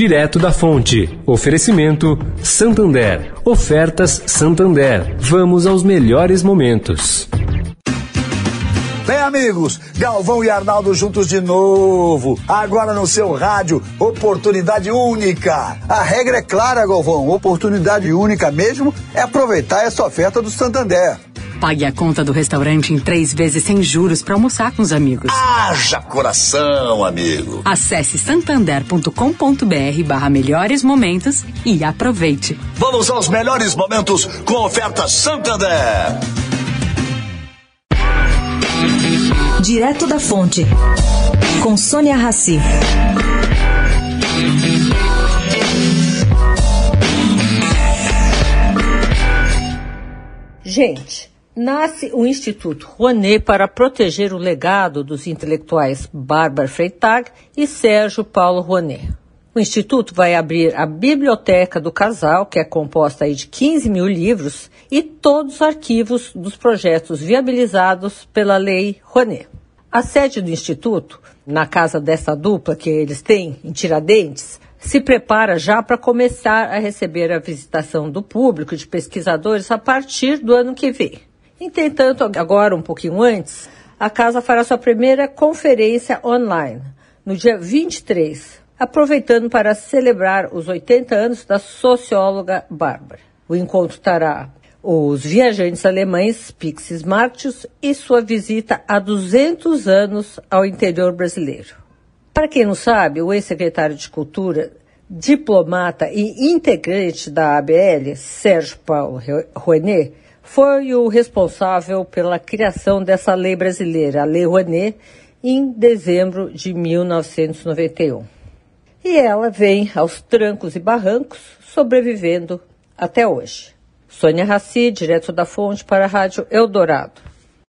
direto da fonte. Oferecimento Santander. Ofertas Santander. Vamos aos melhores momentos. Bem, amigos, Galvão e Arnaldo juntos de novo. Agora no seu rádio, oportunidade única. A regra é clara, Galvão. Oportunidade única mesmo é aproveitar essa oferta do Santander. Pague a conta do restaurante em três vezes sem juros para almoçar com os amigos. Haja coração, amigo. Acesse santander.com.br barra melhores momentos e aproveite. Vamos aos melhores momentos com oferta Santander. Direto da Fonte, com Sônia Rassi. Gente, nasce o Instituto Rouanet para proteger o legado dos intelectuais Bárbara Freitag e Sérgio Paulo Rouanet. O Instituto vai abrir a Biblioteca do Casal, que é composta de 15 mil livros, e todos os arquivos dos projetos viabilizados pela Lei Rouanet. A sede do Instituto, na casa dessa dupla que eles têm, em Tiradentes, se prepara já para começar a receber a visitação do público, de pesquisadores, a partir do ano que vem. Entretanto, agora, um pouquinho antes, a casa fará sua primeira conferência online, no dia 23, aproveitando para celebrar os 80 anos da socióloga Bárbara. O encontro terá os viajantes alemães Pixis Martius e sua visita há 200 anos ao interior brasileiro. Para quem não sabe, o ex-secretário de Cultura, diplomata e integrante da ABL, Sérgio Paulo Rouenet, foi o responsável pela criação dessa lei brasileira, a Lei Rouenet, em dezembro de 1991. E ela vem aos trancos e barrancos, sobrevivendo até hoje. Sônia Raci, direto da Fonte, para a Rádio Eldorado.